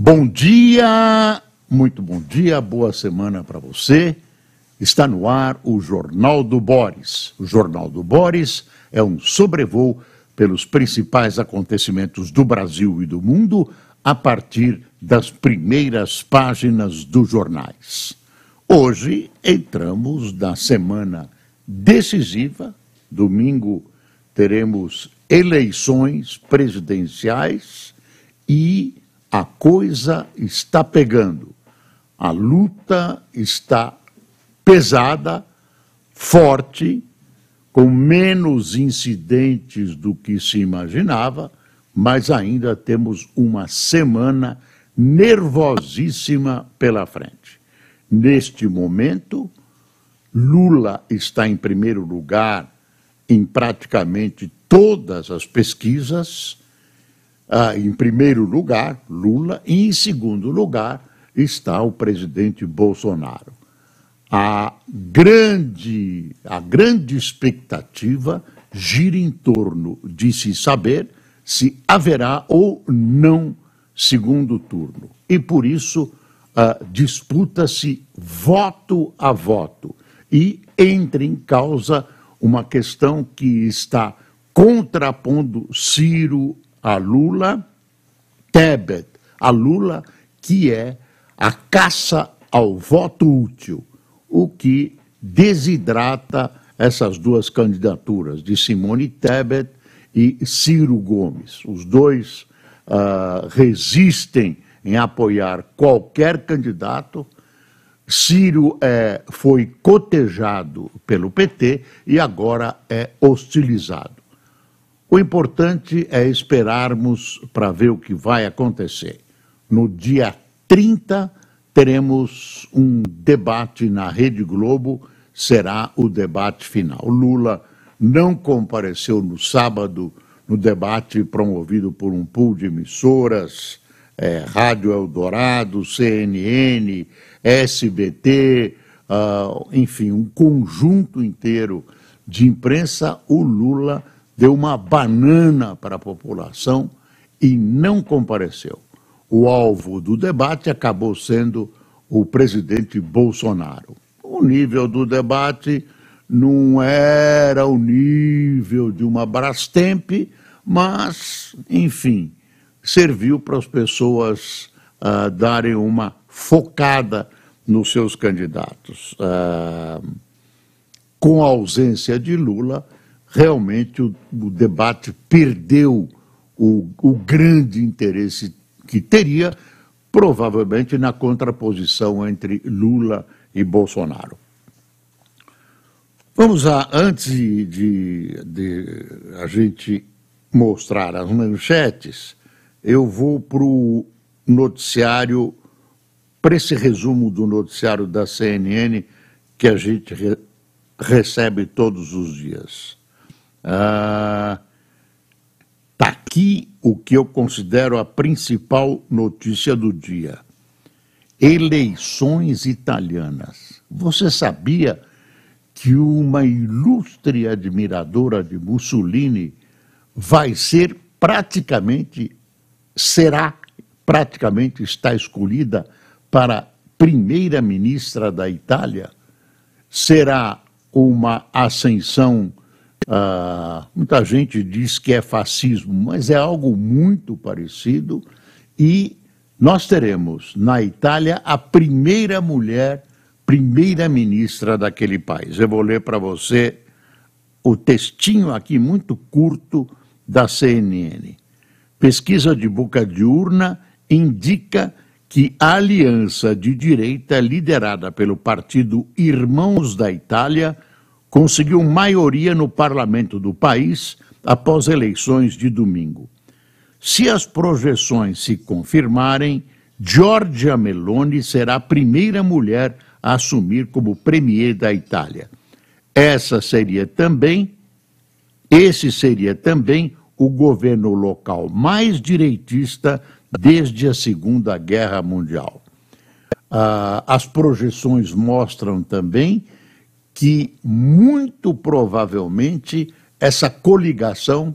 Bom dia, muito bom dia, boa semana para você. Está no ar o Jornal do Boris. O Jornal do Boris é um sobrevoo pelos principais acontecimentos do Brasil e do mundo a partir das primeiras páginas dos jornais. Hoje entramos na semana decisiva. Domingo teremos eleições presidenciais e a coisa está pegando. A luta está pesada, forte, com menos incidentes do que se imaginava, mas ainda temos uma semana nervosíssima pela frente. Neste momento, Lula está em primeiro lugar em praticamente todas as pesquisas. Ah, em primeiro lugar, Lula, e em segundo lugar está o presidente Bolsonaro. A grande, a grande expectativa gira em torno de se saber se haverá ou não segundo turno. E por isso ah, disputa-se voto a voto e entra em causa uma questão que está contrapondo Ciro a Lula, Tebet a Lula, que é a caça ao voto útil, o que desidrata essas duas candidaturas, de Simone Tebet e Ciro Gomes. Os dois uh, resistem em apoiar qualquer candidato, Ciro é, foi cotejado pelo PT e agora é hostilizado. O importante é esperarmos para ver o que vai acontecer. No dia 30, teremos um debate na Rede Globo, será o debate final. Lula não compareceu no sábado no debate promovido por um pool de emissoras, é, Rádio Eldorado, CNN, SBT, uh, ah, enfim, um conjunto inteiro de imprensa, o Lula deu uma banana para a população e não compareceu. O alvo do debate acabou sendo o presidente Bolsonaro. O nível do debate não era o nível de uma Brastemp, mas, enfim, serviu para as pessoas uh, darem uma focada nos seus candidatos. Uh, com a ausência de Lula, realmente o, o debate perdeu o, o grande interesse que teria, provavelmente na contraposição entre Lula e Bolsonaro. Vamos a, antes de, de a gente mostrar as manchetes, eu vou para o noticiário, para esse resumo do noticiário da CNN que a gente re, recebe todos os dias. Está ah, aqui o que eu considero a principal notícia do dia: eleições italianas. Você sabia que uma ilustre admiradora de Mussolini vai ser praticamente será praticamente está escolhida para primeira-ministra da Itália, será uma ascensão. Uh, muita gente diz que é fascismo, mas é algo muito parecido. E nós teremos na Itália a primeira mulher primeira-ministra daquele país. Eu vou ler para você o textinho aqui muito curto da CNN. Pesquisa de boca de urna indica que a aliança de direita liderada pelo partido Irmãos da Itália conseguiu maioria no parlamento do país após eleições de domingo. Se as projeções se confirmarem, Giorgia Meloni será a primeira mulher a assumir como premier da Itália. Essa seria também, esse seria também o governo local mais direitista desde a Segunda Guerra Mundial. Ah, as projeções mostram também que, muito provavelmente, essa coligação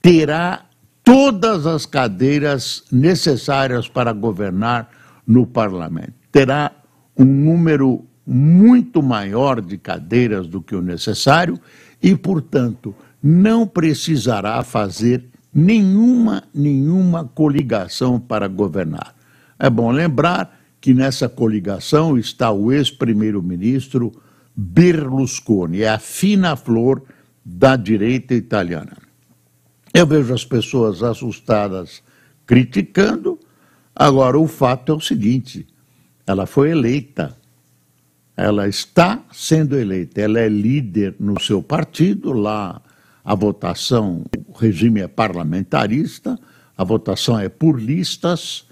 terá todas as cadeiras necessárias para governar no parlamento. Terá um número muito maior de cadeiras do que o necessário e, portanto, não precisará fazer nenhuma, nenhuma coligação para governar. É bom lembrar que nessa coligação está o ex-primeiro-ministro Berlusconi, é a fina flor da direita italiana. Eu vejo as pessoas assustadas criticando, agora o fato é o seguinte: ela foi eleita, ela está sendo eleita, ela é líder no seu partido, lá a votação, o regime é parlamentarista, a votação é por listas,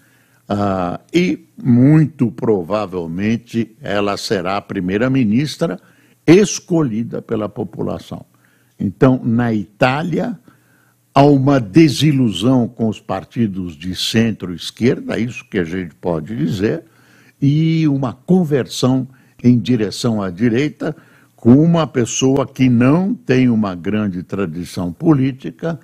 uh, e muito provavelmente ela será a primeira-ministra escolhida pela população. Então, na Itália, há uma desilusão com os partidos de centro-esquerda, isso que a gente pode dizer, e uma conversão em direção à direita, com uma pessoa que não tem uma grande tradição política,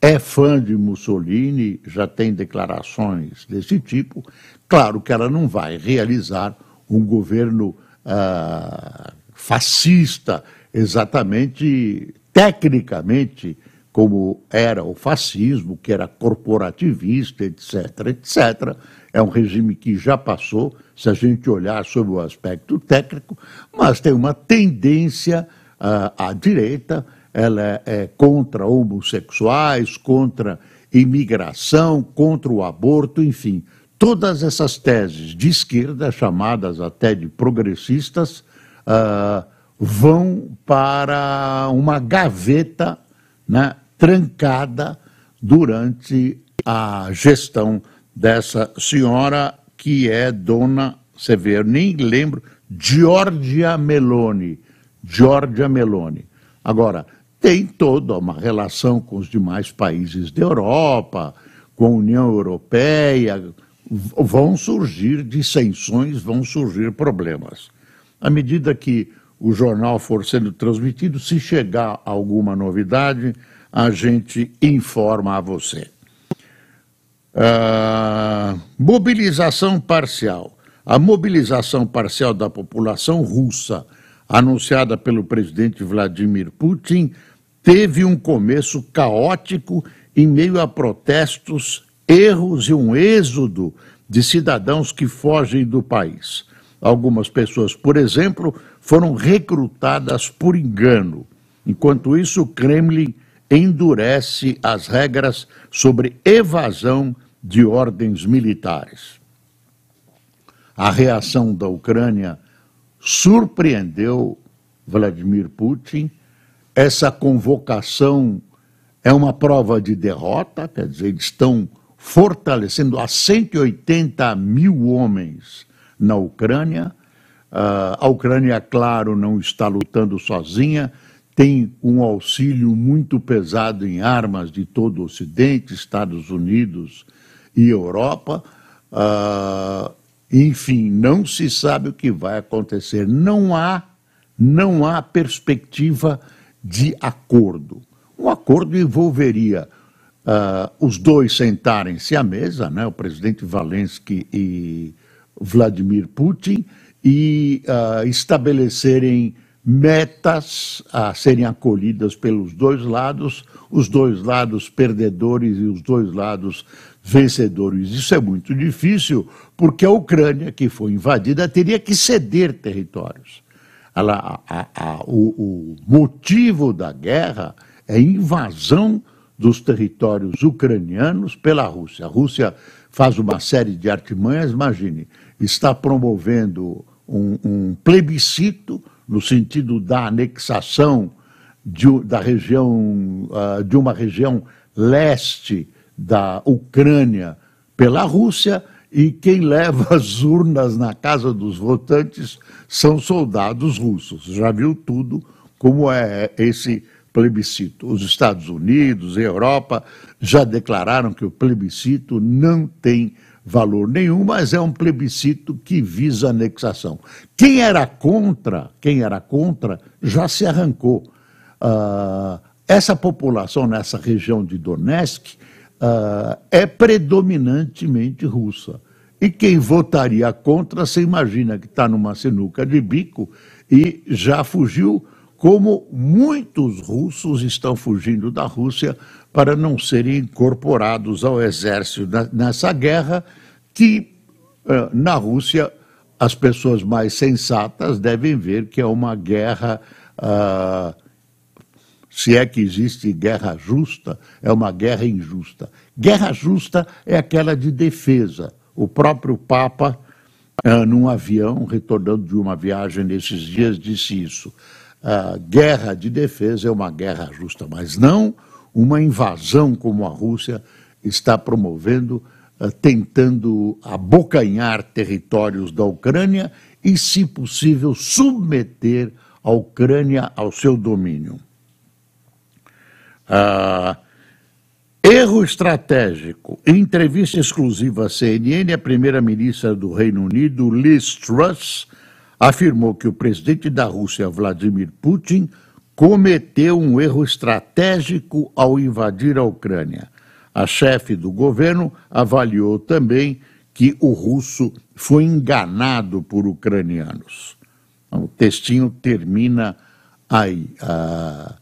é fã de Mussolini, já tem declarações desse tipo. Claro que ela não vai realizar um governo uh, fascista, exatamente, tecnicamente, como era o fascismo, que era corporativista, etc., etc. É um regime que já passou, se a gente olhar sob o aspecto técnico, mas tem uma tendência uh, à direita, ela é, contra homossexuais, contra imigração, contra o aborto, enfim. Todas essas teses de esquerda, chamadas até de progressistas, uh, vão para uma gaveta né, trancada durante a gestão dessa senhora que é dona, você vê, nem lembro, Giorgia Meloni. Giorgia Meloni. Agora, tem toda uma relação com os demais países da Europa, com a União Europeia. Vão surgir dissensões, vão surgir problemas. À medida que o jornal for sendo transmitido, se chegar alguma novidade, a gente informa a você. Uh, mobilização parcial. A mobilização parcial da população russa, anunciada pelo presidente Vladimir Putin, teve um começo caótico em meio a protestos, erros e um êxodo de cidadãos que fogem do país. Algumas pessoas, por exemplo, foram recrutadas por engano. Enquanto isso, o Kremlin endurece as regras sobre evasão de ordens militares. A reação da Ucrânia surpreendeu Vladimir Putin. Essa convocação é uma prova de derrota, quer dizer, eles estão fortalecendo a 180 mil homens na Ucrânia. Uh, a Ucrânia, claro, não está lutando sozinha, tem um auxílio muito pesado em armas de todo o Ocidente, Estados Unidos e Europa. Uh, enfim, não se sabe o que vai acontecer. Não há, não há perspectiva de acordo. Um acordo envolveria uh, os dois sentarem-se à mesa, né, o presidente Zelensky e Vladimir Putin, e uh, estabelecerem metas a serem acolhidas pelos dois lados, os dois lados perdedores e os dois lados vencedores. Isso é muito difícil, porque a Ucrânia, que foi invadida, teria que ceder territórios. Ela, a, a, o, o motivo da guerra é invasão dos territórios ucranianos pela Rússia. A Rússia faz uma série de artimanhas, imagine, está promovendo um, um plebiscito no sentido da anexação de, da região, uh, de uma região leste da Ucrânia pela Rússia, e quem leva as urnas na casa dos votantes são soldados russos. Já viu tudo como é esse plebiscito. Os Estados Unidos e Europa já declararam que o plebiscito não tem valor nenhum, mas é um plebiscito que visa anexação. Quem era contra, quem era contra, já se arrancou. Uh, essa população nessa região de Donetsk uh, é predominantemente russa. E quem votaria contra, você imagina que está numa sinuca de bico e já fugiu, como muitos russos estão fugindo da Rússia para não serem incorporados ao exército nessa guerra que, uh, na Rússia, as pessoas mais sensatas devem ver que é uma guerra. Uh, se é que existe guerra justa, é uma guerra injusta. Guerra justa é aquela de defesa. O próprio Papa, uh, num avião, retornando de uma viagem nesses dias, disse isso. Uh, guerra de defesa é uma guerra justa, mas não uma invasão como a Rússia está promovendo, uh, tentando abocanhar territórios da Ucrânia e, se possível, submeter a Ucrânia ao seu domínio. Ah, erro estratégico. Em entrevista exclusiva à CNN, a primeira-ministra do Reino Unido, Liz Truss, afirmou que o presidente da Rússia, Vladimir Putin, cometeu um erro estratégico ao invadir a Ucrânia. A chefe do governo avaliou também que o russo foi enganado por ucranianos. O textinho termina aí. Ah,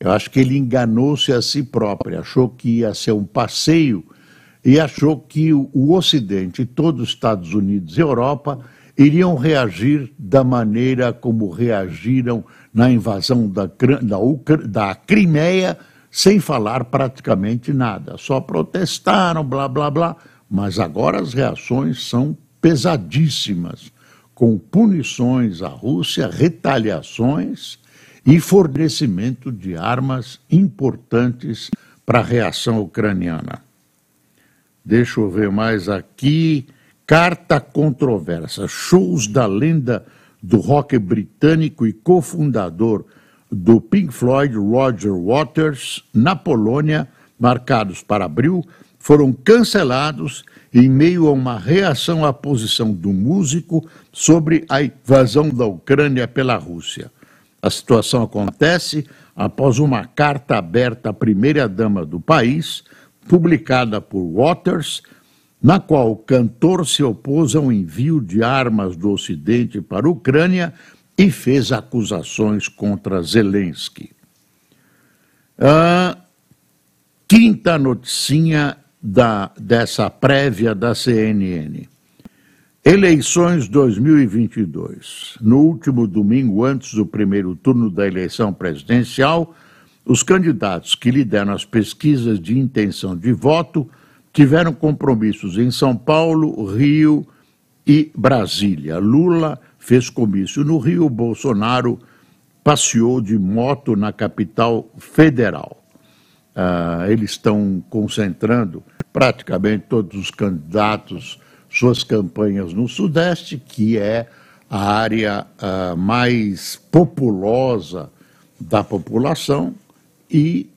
eu acho que ele enganou-se a si próprio, achou que ia ser um passeio e achou que o, Ocidente, todos os Estados Unidos e Europa, iriam reagir da maneira como reagiram na invasão da, da, da Crimeia, sem falar praticamente nada. Só protestaram, blá, blá, blá. Mas agora as reações são pesadíssimas, com punições à Rússia, retaliações e fornecimento de armas importantes para a reação ucraniana. Deixa eu ver mais aqui. Carta controversa. Shows da lenda do rock britânico e cofundador do Pink Floyd, Roger Waters, na Polônia, marcados para abril, foram cancelados em meio a uma reação à posição do músico sobre a invasão da Ucrânia pela Rússia. A situação acontece após uma carta aberta à primeira-dama do país, publicada por Waters, na qual o cantor se opôs ao envio de armas do Ocidente para a Ucrânia e fez acusações contra Zelensky. A quinta noticinha da, dessa prévia da CNN. Eleições 2022. No último domingo, antes do primeiro turno da eleição presidencial, os candidatos que lideram as pesquisas de intenção de voto tiveram compromissos em São Paulo, Rio e Brasília. Lula fez comício no Rio, Bolsonaro passeou de moto na capital federal. Ah, eles estão concentrando praticamente todos os candidatos suas campanhas no Sudeste, que é a área uh, mais populosa da população e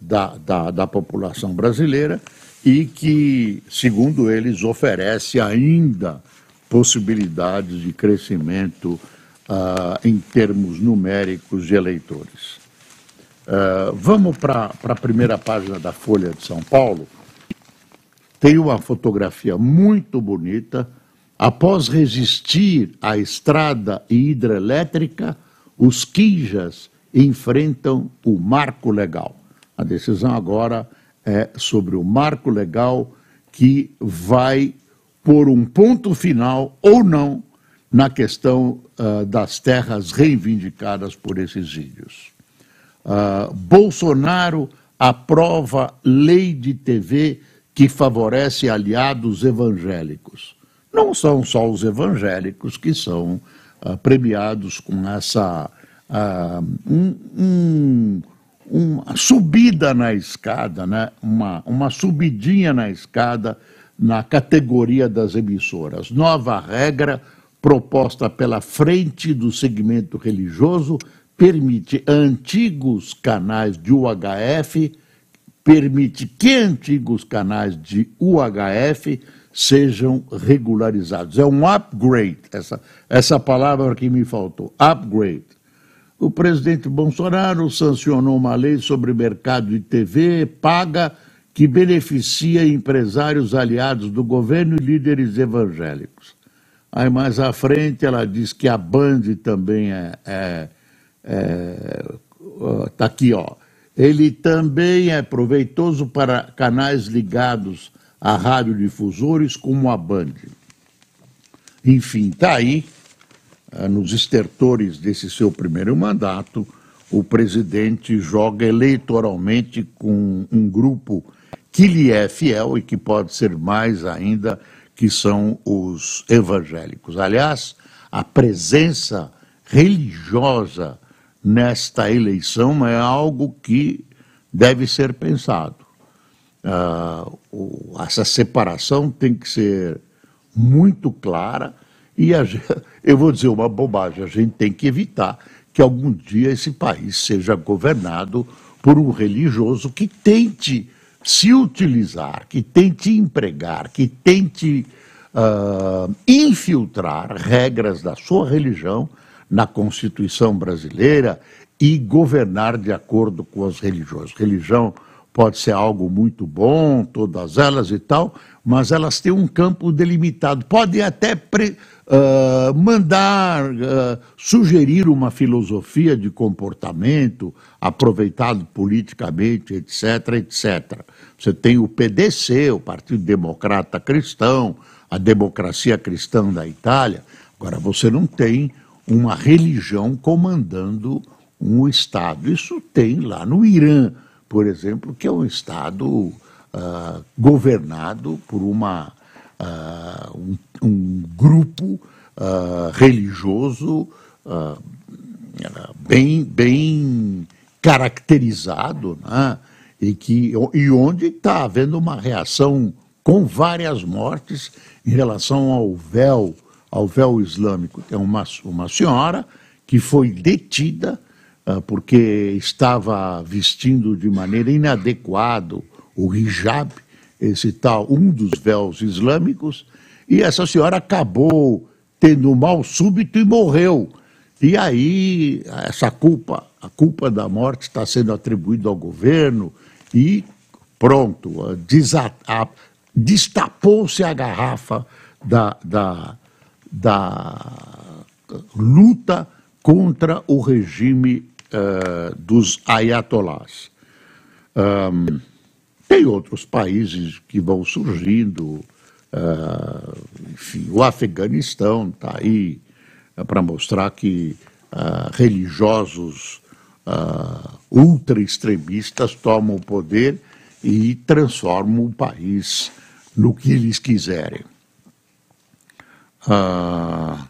da, da, da, população brasileira e que, segundo eles, oferece ainda possibilidades de crescimento uh, em termos numéricos de eleitores. Uh, vamos para a primeira página da Folha de São Paulo tem uma fotografia muito bonita. Após resistir à estrada e hidrelétrica, os Quijas enfrentam o marco legal. A decisão agora é sobre o marco legal que vai pôr um ponto final ou não na questão uh, das terras reivindicadas por esses índios. Uh, Bolsonaro aprova lei de TV que favorece aliados evangélicos. Não são só os evangélicos que são uh, premiados com essa uh, um, um, uma subida na escada, né? uma, uma subidinha na escada na categoria das emissoras. Nova regra proposta pela frente do segmento religioso permite antigos canais de UHF permite que antigos canais de UHF sejam regularizados. É um upgrade, essa, essa palavra que me faltou, upgrade. O presidente Bolsonaro sancionou uma lei sobre mercado de TV paga que beneficia empresários aliados do governo e líderes evangélicos. Aí mais à frente ela diz que a Band também é. é, é tá aqui, ó. Ele também é proveitoso para canais ligados a radiodifusores como a Band. Enfim, está aí, ah, nos estertores desse seu primeiro mandato, o presidente joga eleitoralmente com um grupo que lhe é fiel e que pode ser mais ainda, que são os evangélicos. Aliás, a presença religiosa nesta eleição é algo que deve ser pensado. Uh, essa separação tem que ser muito clara e eu vou dizer uma bobagem, a gente tem que evitar que algum dia esse país seja governado por um religioso que tente se utilizar, que tente empregar, que tente uh, infiltrar regras da sua religião na Constituição brasileira e governar de acordo com as religiões. Religião pode ser algo muito bom, todas elas e tal, mas elas têm um campo delimitado. Podem até pre, uh, mandar, uh, sugerir uma filosofia de comportamento aproveitado politicamente, etc., etc. Você tem o PDC, o Partido Democrata Cristão, a democracia cristã da Itália. Agora, você não tem uma religião comandando um Estado. Isso tem lá no Irã, por exemplo, que é um Estado uh, governado por uma, uh, um, um, grupo uh, religioso bem, bem caracterizado, né? e, que, e onde está havendo uma reação com várias mortes em relação ao véu, ao véu islâmico. Tem uma, uma senhora que foi detida uh, porque estava vestindo de maneira inadequada o hijab, esse tal, um dos véus islâmicos, e essa senhora acabou tendo um mal súbito e morreu. E aí, essa culpa, a culpa da morte está sendo atribuída ao governo e pronto, destapou-se a garrafa da, da, da luta contra o regime uh, dos ayatolás. Um, tem outros países que vão surgindo, uh, enfim, o Afeganistão está aí uh, para mostrar que religiosos ultra-extremistas tomam o poder e transformam o país no que eles quiserem. Ah,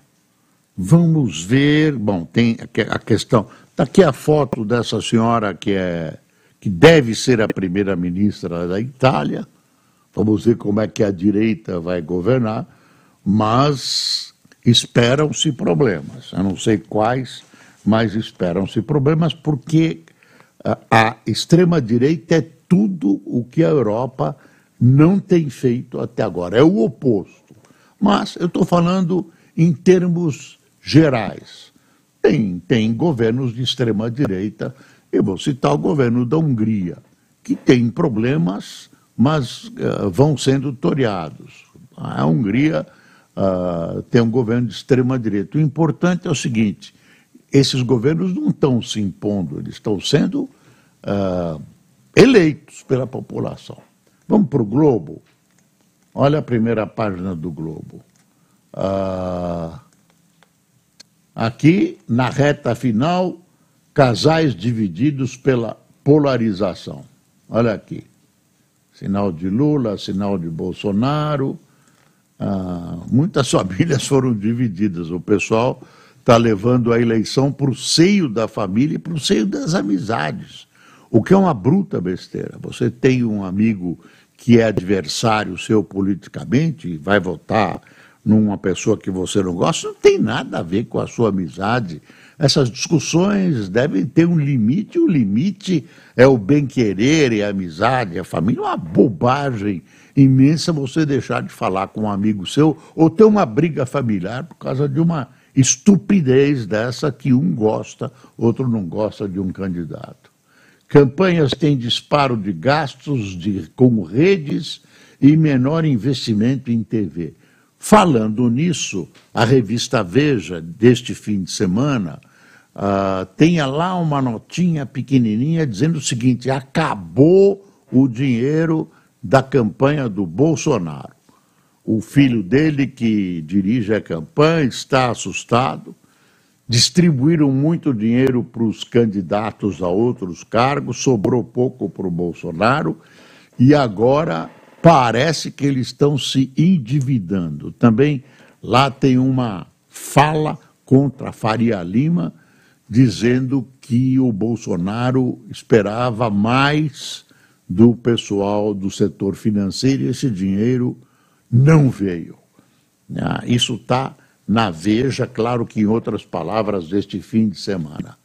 vamos ver. Bom, tem a questão. Está aqui a foto dessa senhora que, é, que deve ser a primeira-ministra da Itália. Vamos ver como é que a direita vai governar, mas esperam-se problemas. Eu não sei quais, mas esperam-se problemas porque a, a extrema-direita é tudo o que a Europa não tem feito até agora. É o oposto. Mas eu estou falando em termos gerais. Tem, tem governos de extrema-direita, eu vou citar o governo da Hungria, que tem problemas, mas uh, vão sendo toreados. A Hungria uh, tem um governo de extrema-direita. O importante é o seguinte: esses governos não estão se impondo, eles estão sendo uh, eleitos pela população. Vamos para o Globo. Olha a primeira página do Globo. Ah, aqui, na reta final, casais divididos pela polarização. Olha aqui. Sinal de Lula, sinal de Bolsonaro. Ah, muitas famílias foram divididas. O pessoal está levando a eleição para o seio da família e para o seio das amizades. O que é uma bruta besteira. Você tem um amigo que é adversário seu politicamente, vai votar numa pessoa que você não gosta, não tem nada a ver com a sua amizade. Essas discussões devem ter um limite, e o limite é o bem-querer e a amizade, a família. É uma bobagem imensa você deixar de falar com um amigo seu ou ter uma briga familiar por causa de uma estupidez dessa que um gosta, outro não gosta de um candidato. Campanhas têm disparo de gastos de, com redes e menor investimento em TV. Falando nisso, a revista Veja, deste fim de semana, uh, lá uma notinha pequenininha dizendo o seguinte: acabou o dinheiro da campanha do Bolsonaro. O filho dele, que dirige a campanha, está assustado. Distribuíram muito dinheiro para os candidatos a outros cargos, sobrou pouco para o Bolsonaro, e agora parece que eles estão se endividando. Também lá tem uma fala contra Faria Lima, dizendo que o Bolsonaro esperava mais do pessoal do setor financeiro e esse dinheiro não veio. Ah, isso está na Veja, claro que em outras palavras, deste fim de semana.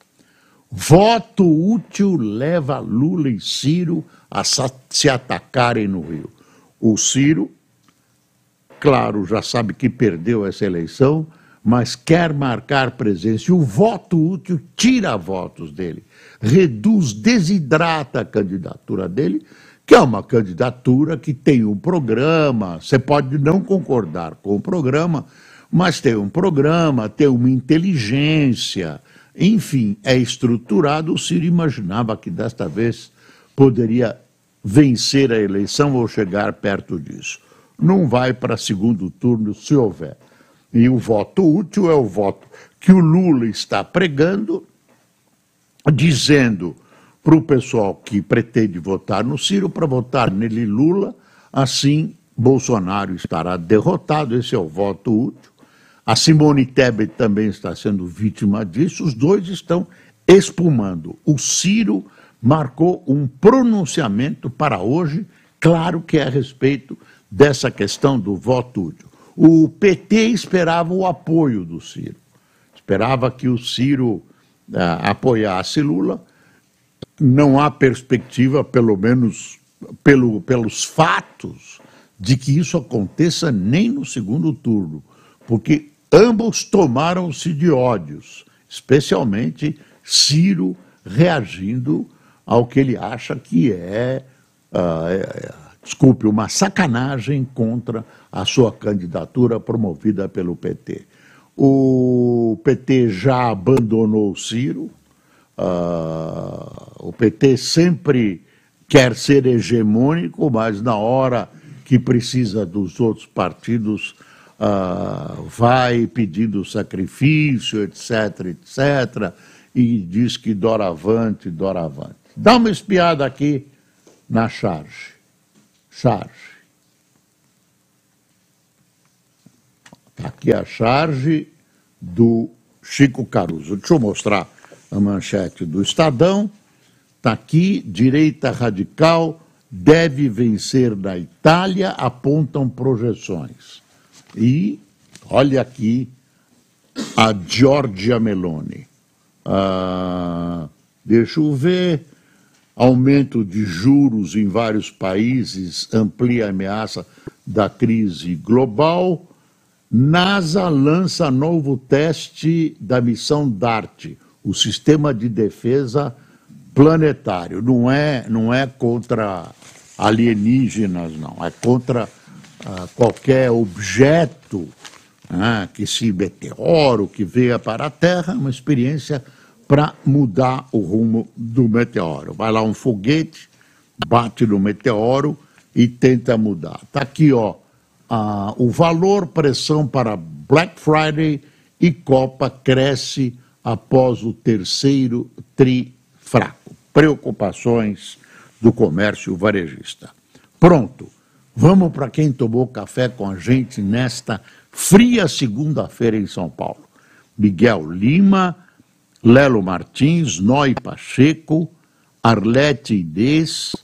Voto útil leva Lula e Ciro a se atacarem no Rio. O Ciro, claro, já sabe que perdeu essa eleição, mas quer marcar presença. E o voto útil tira votos dele, reduz, desidrata a candidatura dele, que é uma candidatura que tem um programa. Você pode não concordar com o programa, mas tem um programa, tem uma inteligência, enfim, é estruturado. O Ciro imaginava que desta vez poderia vencer a eleição ou chegar perto disso. Não vai para segundo turno se houver. E o voto útil é o voto que o Lula está pregando, dizendo para o pessoal que pretende votar no Ciro para votar nele Lula, assim Bolsonaro estará derrotado. Esse é o voto útil. A Simone Tebet também está sendo vítima disso. Os dois estão espumando. O Ciro marcou um pronunciamento para hoje, claro que é a respeito dessa questão do voto útil. O PT esperava o apoio do Ciro, esperava que o Ciro ah, apoiasse Lula. Não há perspectiva, pelo menos pelo, pelos fatos, de que isso aconteça nem no segundo turno, porque ambos tomaram-se de ódios, especialmente Ciro reagindo ao que ele acha que é, uh, é desculpe, uma sacanagem contra a sua candidatura promovida pelo PT. O PT já abandonou Ciro, uh, o PT sempre quer ser hegemônico, mas na hora que precisa dos outros partidos, uh, vai pedindo sacrifício, etc., etc., e diz que doravante, doravante. Dá uma espiada aqui na charge charge. Tá aqui a charge do Chico Caruso. Deixa eu mostrar a manchete do Estadão. Está aqui, direita radical deve vencer na Itália, apontam projeções. E olha aqui a Giorgia Meloni. Ah, deixa eu ver. Aumento de juros em vários países amplia a ameaça da crise global. NASA lança novo teste da missão DART, o sistema de defesa planetário. Não é, não é contra alienígenas, não. É contra ah, qualquer objeto ah, que se meteoro que venha para a Terra, uma experiência para mudar o rumo do meteoro. Vai lá um foguete, bate no meteoro e tenta mudar. Está aqui, ó, a, o valor, pressão para Black Friday e Copa cresce após o terceiro tri fraco. Preocupações do comércio varejista. Pronto, vamos para quem tomou café com a gente nesta fria segunda-feira em São Paulo. Miguel Lima, Lelo Martins, Noi Pacheco, Arlete Idez,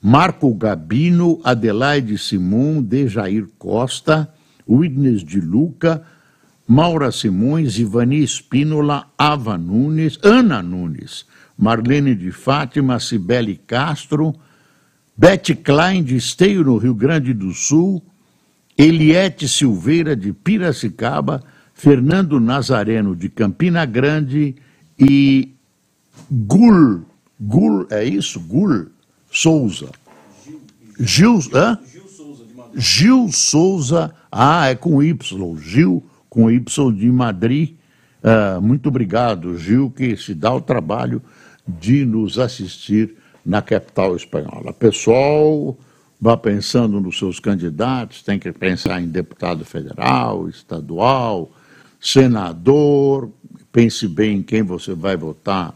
Marco Gabino, Adelaide Simon, Dejair Costa, Widnes de Luca, Maura Simões, Ivani Espínola, Ava Nunes, Ana Nunes, Marlene de Fátima, Cibele Castro, Bete Klein de Esteio, no Rio Grande do Sul, Eliette Silveira de Piracicaba, Fernando Nazareno de Campina Grande e Gul Gul, é isso? Gul Souza. Gil, hã? Gil Souza de Madrid. Gil Souza, ah, é com Y, Gil com Y de Madrid. Uh, muito obrigado, Gil, que se dá o trabalho de nos assistir na capital espanhola. Pessoal, vá pensando nos seus candidatos, tem que pensar em deputado federal, estadual, senador, pense bem em quem você vai votar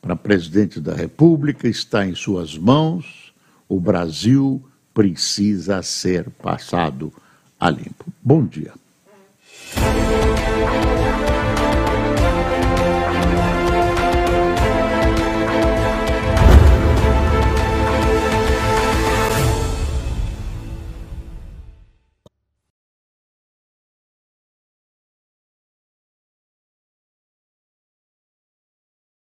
para presidente da República, está em suas mãos. O Brasil precisa ser passado a limpo. Bom dia.